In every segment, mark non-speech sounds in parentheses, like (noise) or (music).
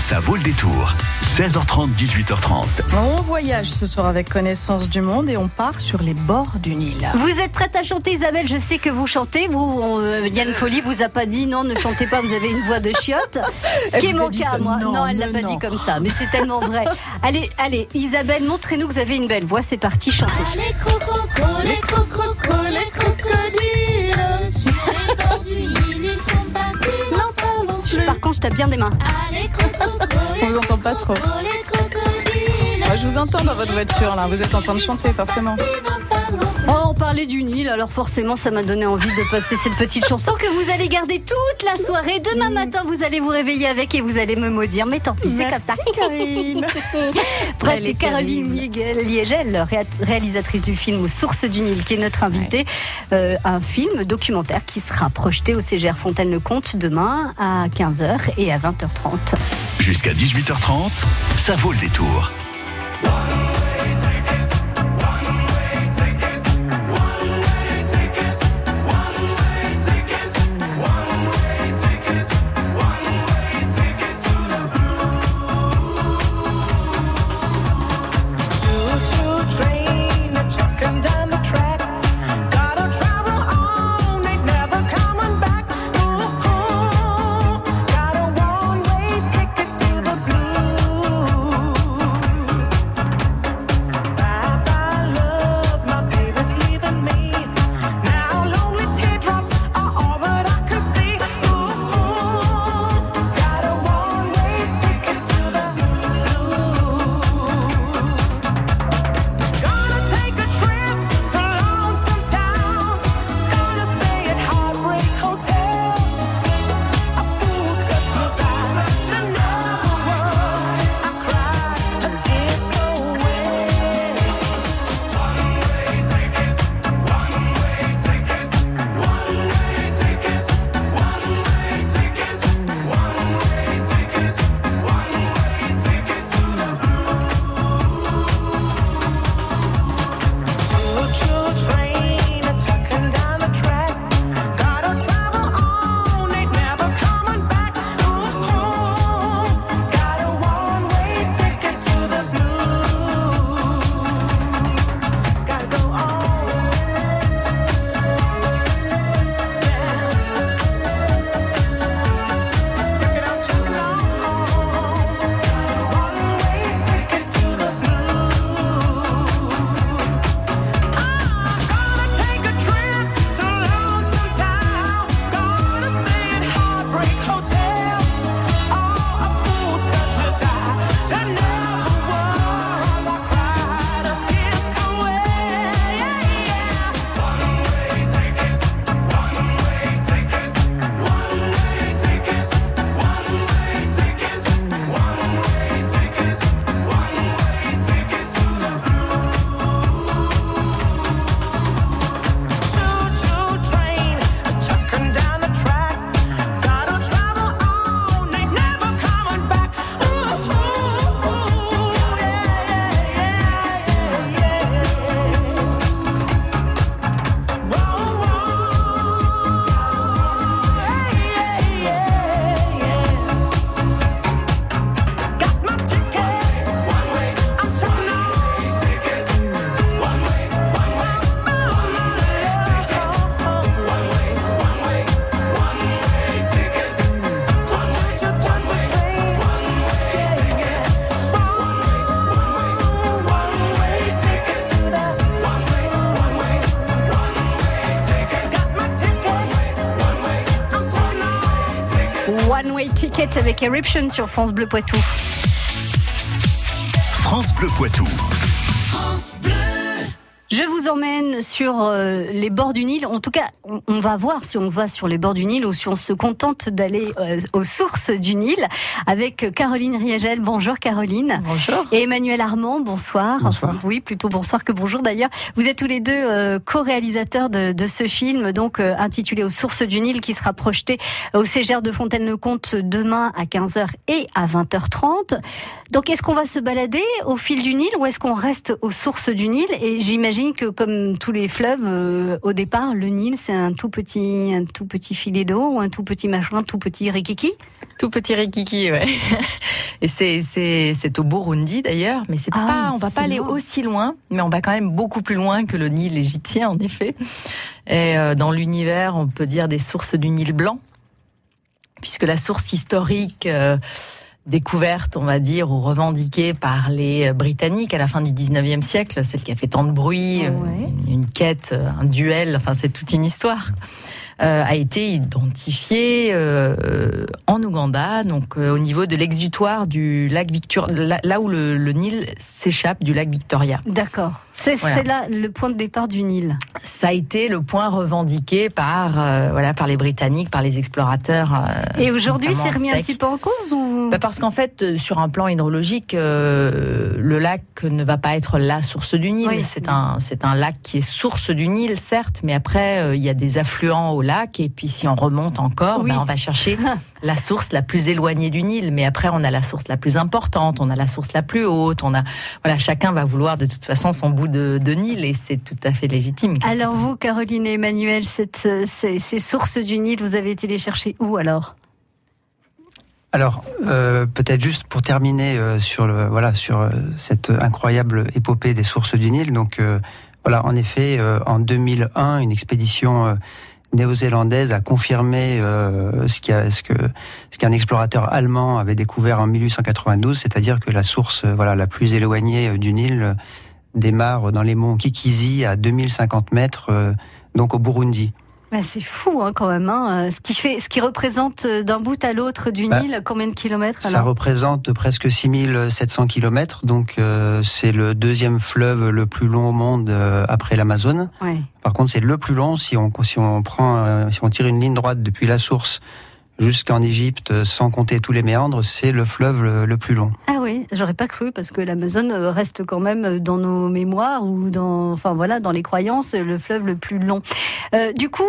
Ça vaut le détour. 16h30, 18h30. On voyage ce soir avec Connaissance du Monde et on part sur les bords du Nil. Vous êtes prête à chanter Isabelle? Je sais que vous chantez. Vous, euh, Yann Folly vous a pas dit non, ne chantez pas, vous avez une voix de chiotte. Ce qui est mon cas, moi. Non, elle l'a pas non. dit comme ça, mais c'est tellement vrai. (laughs) Allez, allez, Isabelle, montrez-nous que vous avez une belle voix. C'est parti, chantez. Les les les Par contre, je tape bien des mains. Allez On vous entend pas trop. Moi, je vous entends dans votre voiture là. Vous êtes en train de chanter forcément. Oh, on parlait du Nil, alors forcément, ça m'a donné envie de passer cette petite chanson que vous allez garder toute la soirée. Demain matin, vous allez vous réveiller avec et vous allez me maudire. Mais tant pis, c'est comme Merci, ça. (laughs) Caroline. C'est est Caroline Liegel- Liegel, ré- réalisatrice du film Aux Sources du Nil, qui est notre invitée. Euh, un film documentaire qui sera projeté au CGR Fontaine-le-Comte demain à 15h et à 20h30. Jusqu'à 18h30, ça vaut le détour. One Way Ticket avec Eruption sur France Bleu Poitou. France Bleu Poitou. Je vous emmène sur euh, les bords du Nil. En tout cas, on, on va voir si on va sur les bords du Nil ou si on se contente d'aller euh, aux sources du Nil avec Caroline Riegel. Bonjour Caroline. Bonjour. Et Emmanuel Armand, bonsoir. Bonsoir. Enfin, oui, plutôt bonsoir que bonjour d'ailleurs. Vous êtes tous les deux euh, co-réalisateurs de, de ce film, donc intitulé Aux sources du Nil, qui sera projeté au CGR de Fontaine-le-Comte demain à 15h et à 20h30. Donc, est-ce qu'on va se balader au fil du Nil ou est-ce qu'on reste aux sources du Nil? Et j'imagine que, comme tous les fleuves, euh, au départ, le Nil, c'est un tout petit, un tout petit filet d'eau ou un tout petit machin, un tout petit rikiki. Tout petit rikiki, ouais. (laughs) Et c'est c'est c'est au Burundi d'ailleurs, mais c'est Ah pas on va pas aller aussi loin, mais on va quand même beaucoup plus loin que le Nil égyptien en effet. Et euh, dans l'univers, on peut dire des sources du Nil blanc, puisque la source historique euh, découverte, on va dire, ou revendiquée par les euh, Britanniques à la fin du 19e siècle, celle qui a fait tant de bruit, euh, Ouais. une, quête, euh, un duel, enfin c'est toute une histoire, euh, a été identifiée euh, en Ouganda, donc euh, au niveau de l'exutoire du lac Victoria, là, où le, le Nil s'échappe du lac Victoria. D'accord. C'est Voilà. là le point de départ du Nil. Ça a été le point revendiqué par euh, voilà par les Britanniques, par les explorateurs. euh, Et aujourd'hui, c'est remis un petit peu en cause ou Bah parce qu'en fait, euh, sur un plan hydrologique, euh, le lac ne va pas être la source du Nil. Oui. C'est un, c'est un lac qui est source du Nil, certes, mais après, euh, il y a des affluents au lac, et puis si on remonte encore, Oui. bah, on va chercher (laughs) la source la plus éloignée du Nil. Mais après, on a la source la plus importante, on a la source la plus haute, on a, voilà, chacun va vouloir de toute façon son bout de, de Nil, et c'est tout à fait légitime. Alors vous, Caroline et Emmanuel, cette, euh, ces, ces sources du Nil, vous avez été les chercher où alors? Alors, euh, peut-être juste pour terminer euh, sur, le, voilà, sur euh, cette incroyable épopée des sources du Nil. Donc, euh, voilà, en effet, euh, en 2001, une expédition euh, néo-zélandaise a confirmé euh, ce qu'a- ce que ce qu'un explorateur allemand avait découvert en 1892, c'est-à-dire que la source euh, voilà la plus éloignée euh, du Nil euh, démarre dans les monts Kikisi à 2050 mètres, donc au Burundi. Bah, C'est fou hein, quand même. Hein. euh, Ce, qui fait, ce qui représente euh, d'un bout à l'autre du Bah, Nil, combien de kilomètres Ça représente presque 6700 km, donc euh, c'est le deuxième fleuve le plus long au monde euh, après l'Amazone. Ouais. Par contre, c'est le plus long si on si on prend euh, si on tire une ligne droite depuis la source jusqu'en Égypte euh, sans compter tous les méandres, c'est le fleuve le, le plus long. Ah oui, j'aurais pas cru parce que l'Amazone euh, reste quand même euh, dans nos mémoires ou dans, enfin voilà, dans les croyances, le fleuve le plus long. Euh, du coup,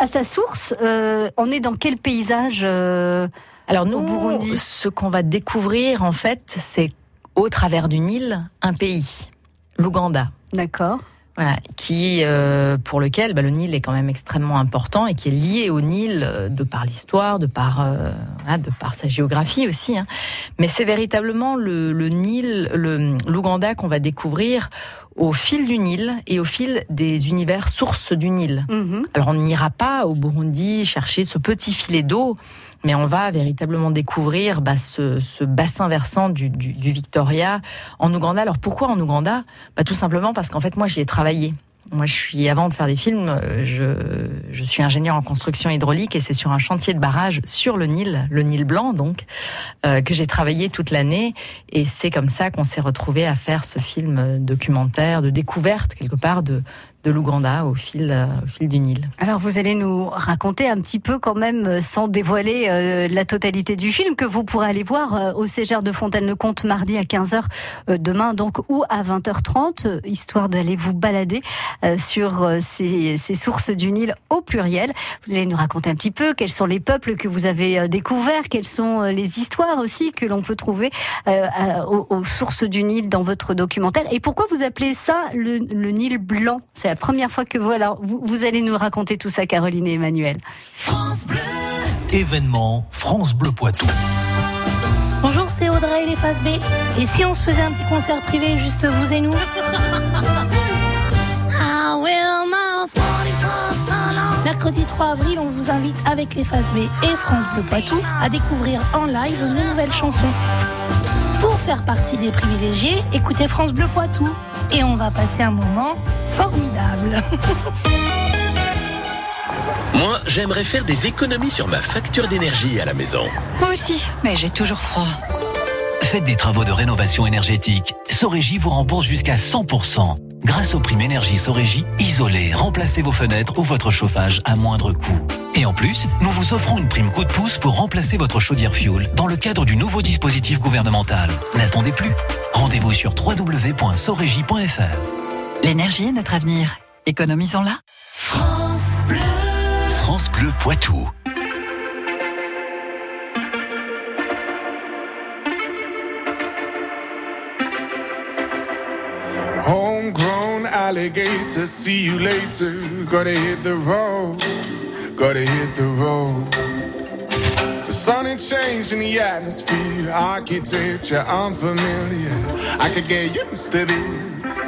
à sa source, euh, on est dans quel paysage euh, Alors Au nous, Burundi? ce qu'on va découvrir en fait, c'est au travers du Nil, un pays, l'Ouganda. D'accord. Voilà, qui, euh, pour lequel bah, le Nil est quand même extrêmement important et qui est lié au Nil euh, de par l'histoire, de par, euh, de par sa géographie aussi. hein. Mais c'est véritablement le, le Nil, l'Ouganda qu'on va découvrir au fil du Nil et au fil des univers sources du Nil. Mhm. Alors on n'ira pas au Burundi chercher ce petit filet d'eau, mais on va véritablement découvrir bah, ce, ce bassin versant du, du- du Victoria en Ouganda. Alors pourquoi en Ouganda? Bah, Tout simplement parce qu'en fait moi j'y ai travaillé. Moi, je suis avant de faire des films, euh, je, suis ingénieur en construction hydraulique et c'est sur un chantier de barrage sur le Nil, le Nil blanc donc, euh, que j'ai travaillé toute l'année. Et c'est comme ça qu'on s'est retrouvé à faire ce film euh, documentaire de découverte quelque part de, de l'Ouganda au fil, euh, au fil du Nil. Alors vous allez nous raconter un petit peu quand même, euh, sans dévoiler euh, la totalité du film, que vous pourrez aller voir au Cégère de Fontaine-le-Comte mardi à 15h euh, demain, donc ou à 20h30, euh, histoire d'aller vous balader sur ces, ces sources du Nil au pluriel. Vous allez nous raconter un petit peu quels sont les peuples que vous avez découverts, quelles sont les histoires aussi que l'on peut trouver aux, sources du Nil dans votre documentaire. Et pourquoi vous appelez ça le, le Nil blanc? C'est première fois que vous, alors, vous, vous allez nous raconter tout ça, Caroline et Emmanuel. Événement France Bleu Poitou. Bonjour, c'est Audrey et les Faces B. Et si on se faisait un petit concert privé, juste vous et nous? I will my 44 solo. Mercredi 3 avril, on vous invite avec les Faces B et France Bleu Poitou à découvrir en live nos nouvelles chansons. Pour faire partie des privilégiés, écoutez France Bleu Poitou. Et on va passer un moment formidable. (laughs) Moi, j'aimerais faire des économies sur ma facture d'énergie à la maison. Moi aussi, mais j'ai toujours froid. Faites des travaux de rénovation énergétique. Sorégie vous rembourse jusqu'à 100%. Grâce aux primes énergie Sorégie, isolez, remplacez vos fenêtres ou votre chauffage à moindre coût. Et en plus, nous vous offrons une prime coup de pouce pour remplacer votre chaudière fuel dans le cadre du nouveau dispositif gouvernemental. N'attendez plus. Rendez-vous sur www.sorégie.fr. L'énergie est notre avenir. Économisons-la. France Bleu Poitou. Homegrown alligator, see you later. Gotta hit the road, gotta hit the road. Something changed in the atmosphere, architecture unfamiliar. I could get used to this.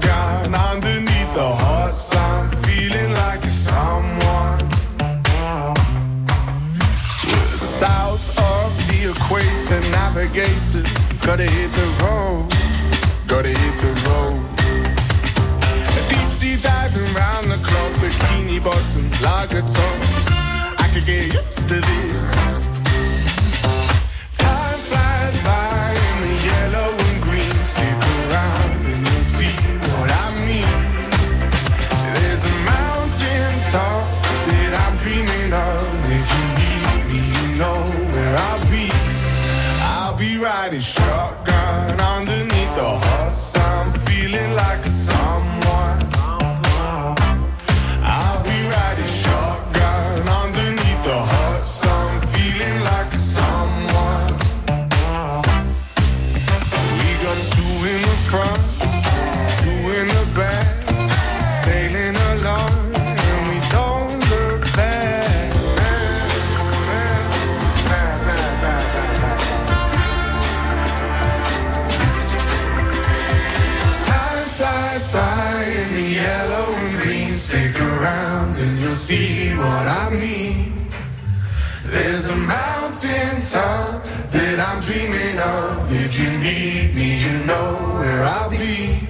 south of the equator, navigator, gotta hit the road, gotta hit the road. Deep sea diving round the clock, bikini bottoms, lager tops. I could get used to this. ride his shotgun on Flies by in the yellow and green. Stick around and you'll see what I mean. There's a mountain top that I'm dreaming of. If you need me, you know where I'll be.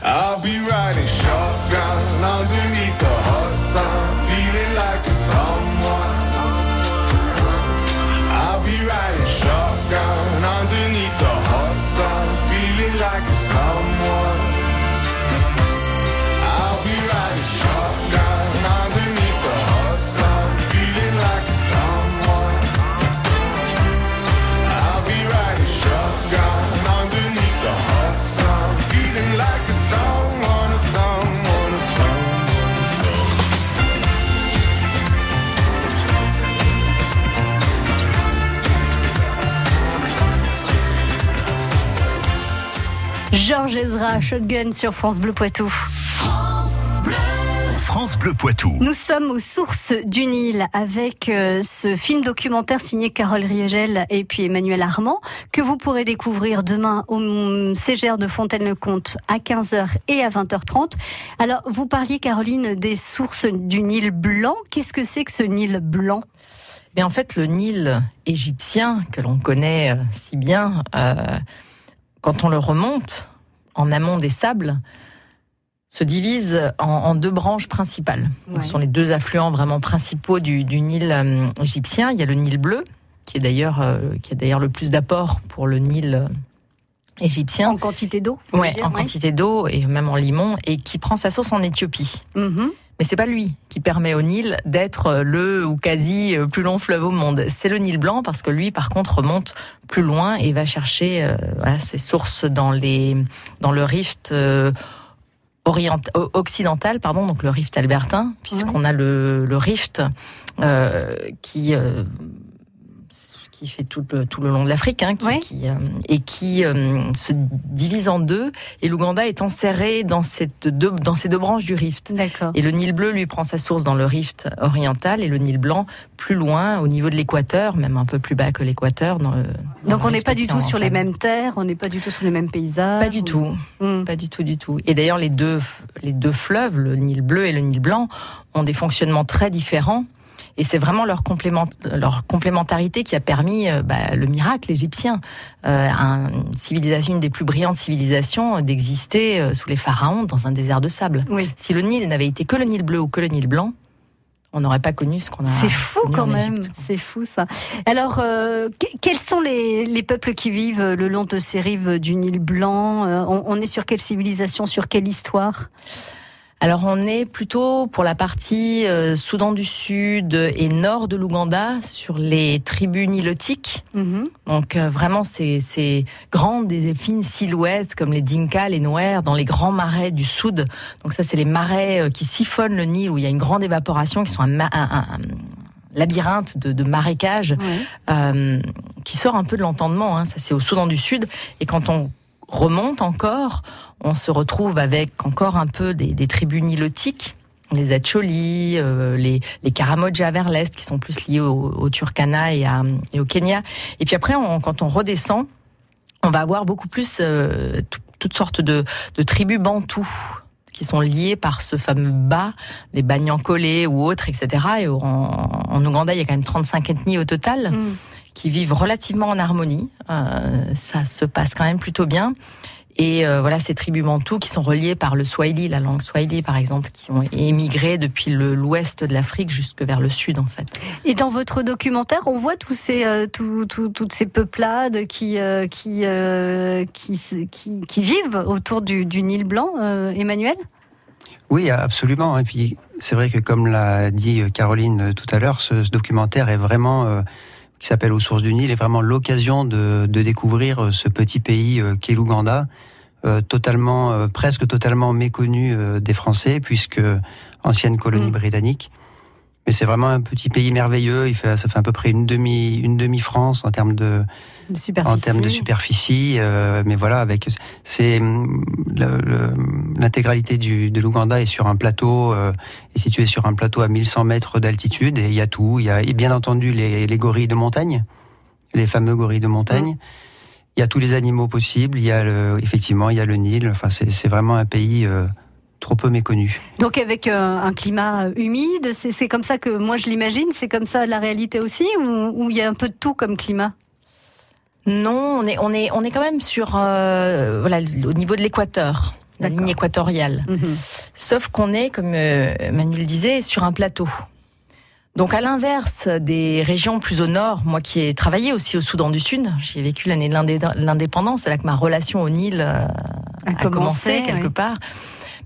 I'll be riding shotgun underneath the hot sun, feeling like a someone. Georges Ezra, Shotgun sur France Bleu Poitou. France Bleu Poitou. Nous sommes aux sources du Nil avec euh, ce film documentaire signé Carole Riegel et puis Emmanuel Armand que vous pourrez découvrir demain au Ségère de Fontaine-le-Comte à 15h et à 20h30. Alors, vous parliez, Caroline, des sources du Nil blanc. Qu'est-ce que c'est que ce Nil blanc? Mais en fait, le Nil égyptien, que l'on connaît euh, si bien, euh, quand on le remonte en amont des sables, se divise en, en deux branches principales. Ce sont les deux affluents vraiment principaux du, du Nil euh, égyptien. Il y a le Nil bleu, qui est d'ailleurs euh, qui a d'ailleurs le plus d'apport pour le Nil euh, égyptien. En quantité d'eau Ouais, dire, en ouais quantité d'eau et même en limon, et qui prend sa source en Éthiopie. Mhm. Mais c'est pas lui qui permet au Nil d'être euh, le ou quasi euh, plus long fleuve au monde. C'est le Nil blanc parce que lui, par contre, remonte plus loin et va chercher euh, voilà, ses sources dans les dans le rift euh, occidental, pardon, donc le rift albertain, puisqu'on a le, le rift euh, qui qui fait tout le, tout le long de l'Afrique, hein, qui, qui, euh, et qui euh, se divise en deux. Et l'Ouganda est enserré dans, cette deux, dans ces deux branches du rift. D'accord. Et le Nil bleu lui prend sa source dans le rift oriental et le Nil blanc plus loin, au niveau de l'équateur, même un peu plus bas que l'équateur. dans le- dans Donc le on n'est pas du tout sur les mêmes terres, on n'est pas du tout sur les mêmes paysages. Pas du tout, pas du tout, du tout. Et d'ailleurs, les deux, les deux fleuves, le Nil bleu et le Nil blanc, ont des fonctionnements très différents. Et c'est vraiment leur, complément, leur complémentarité qui a permis euh, bah, le miracle égyptien, euh, un- une civilisation, une des plus brillantes civilisations, d'exister euh, sous les pharaons dans un désert de sable. Si le Nil n'avait été que le Nil bleu ou que le Nil blanc, on n'aurait pas connu ce qu'on a. C'est fou connu quand même, c'est fou ça. Alors, euh, que- quels sont les, les peuples qui vivent le long de ces rives du Nil blanc on, on est sur quelle civilisation, sur quelle histoire? Alors on est plutôt pour la partie euh, Soudan du Sud et nord de l'Ouganda sur les tribus nilotiques. Mhm. Donc euh, vraiment ces, ces grandes et fines silhouettes comme les Dinka, les Nouers dans les grands marais du Sud. Donc ça c'est les marais euh, qui siphonnent le Nil où il y a une grande évaporation qui sont un- un- un labyrinthe de, de marécages euh, qui sort un peu de l'entendement. hein. Ça c'est au Soudan du Sud et quand on remonte encore, on se retrouve avec encore un peu des, tribus nilotiques les Acholi, euh, les, les Karamoja vers l'est, qui sont plus liés au, Turkana et, au Kenya. Et puis après, quand on redescend, on va avoir beaucoup plus euh, tout- toutes sortes de, tribus bantoues qui sont liées par ce fameux bas, des Banyankolé ou autres, etc. Et en, en Ouganda, il y a quand même 35 ethnies au total Mm. Qui vivent relativement en harmonie. Euh, ça se passe quand même plutôt bien. Et euh, voilà, ces tribus bantoues qui sont reliées par le Swahili, la langue Swahili par exemple, qui ont émigré depuis l'ouest de l'Afrique jusque vers le sud en fait. Et dans votre documentaire, on voit tous ces, euh, tout- tout- toutes ces peuplades qui, euh, qui, euh, qui, se- qui, qui vivent autour du, du Nil Blanc, euh, Emmanuel? Oui, absolument. Et puis, c'est vrai que comme l'a dit Caroline tout à l'heure, ce, ce documentaire est vraiment, euh, qui s'appelle Aux sources du Nil, est vraiment l'occasion de, de découvrir euh, ce petit pays euh, qu'est l'Ouganda, euh, totalement, presque totalement méconnu des Français, puisque ancienne colonie Mm. britannique. Mais c'est vraiment un petit pays merveilleux. Il fait, ça fait à peu près une demi, une demi France en termes de. En termes de superficie, euh, mais voilà, avec c'est hum, l'intégralité de l'Ouganda est sur un plateau, euh, est situé sur un plateau à 1100 mètres d'altitude et il y a tout. Il y a et bien entendu les, les gorilles de montagne, les fameux gorilles de montagne. Il y a tous les animaux possibles. Il y a le, effectivement, il y a le Nil. Enfin, c'est vraiment un pays euh, trop peu méconnu. Donc avec euh, un climat humide, c'est comme ça que moi je l'imagine, c'est comme ça la réalité aussi, ou il y a un peu de tout comme climat? Non, on est, on est, on est quand même sur, euh, voilà, au niveau de l'équateur, la ligne équatoriale. Mhm. Sauf qu'on est, comme euh, Manuel disait, sur un plateau. Donc à l'inverse des régions plus au nord, moi qui ai travaillé aussi au Soudan du Sud, j'y ai vécu l'année de l'indé- l'indépendance, c'est là que ma relation au Nil euh, a, commencé, commencé quelque oui. part.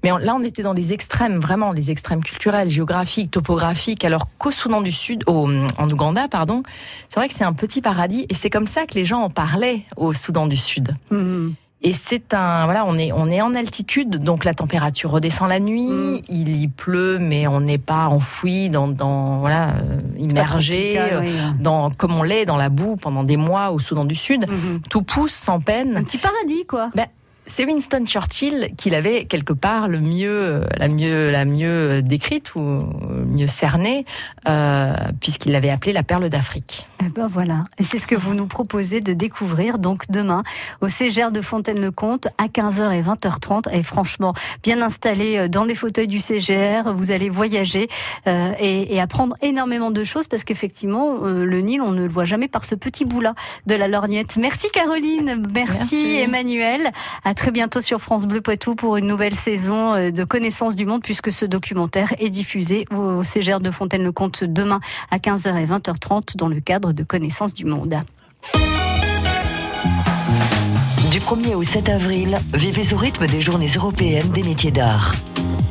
Mais on- là, on était dans des extrêmes, vraiment, les extrêmes culturels, géographiques, topographiques. Alors qu'au Soudan du Sud, au, en Ouganda, pardon, c'est vrai que c'est un petit paradis, et c'est comme ça que les gens en parlaient au Soudan du Sud. Mhm. Et c'est un voilà, on est on est en altitude, donc la température redescend la nuit. Mm. Il y pleut, mais on n'est pas enfoui dans dans voilà immergé euh, oui. dans comme on l'est dans la boue pendant des mois au Soudan du Sud. Mhm. Tout pousse sans peine. Un petit paradis quoi. Ben, c'est Winston Churchill qui l'avait quelque part le mieux, la mieux, la mieux décrite ou mieux cernée, euh, puisqu'il l'avait appelée la perle d'Afrique. Eh ben voilà, et c'est ce que vous nous proposez de découvrir donc demain au CGR de Fontaine-le-Comte à 15h et 20h30. Et franchement, bien installé euh, dans les fauteuils du CGR, vous allez voyager euh, et, et apprendre énormément de choses parce qu'effectivement, euh, le Nil, on ne le voit jamais par ce petit bout-là de la lorgnette. Merci Caroline, merci, Merci. Emmanuel. À très bientôt sur France Bleu Poitou pour une nouvelle saison euh, de connaissance du monde puisque ce documentaire est diffusé au CGR de Fontaine-le-Comte demain à 15h et 20h30 dans le cadre de connaissance du monde. Du 1er au 7 avril, vivez au rythme des journées européennes des métiers d'art.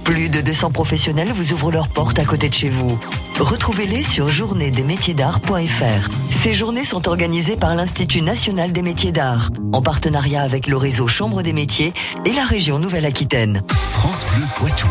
Plus de 200 professionnels vous ouvrent leurs portes à côté de chez vous. Retrouvez-les sur journéesdesmétiersdart.fr. Ces journées sont organisées par l'Institut national des métiers d'art, en partenariat avec le réseau Chambre des métiers et la région Nouvelle-Aquitaine. France Bleu Poitou.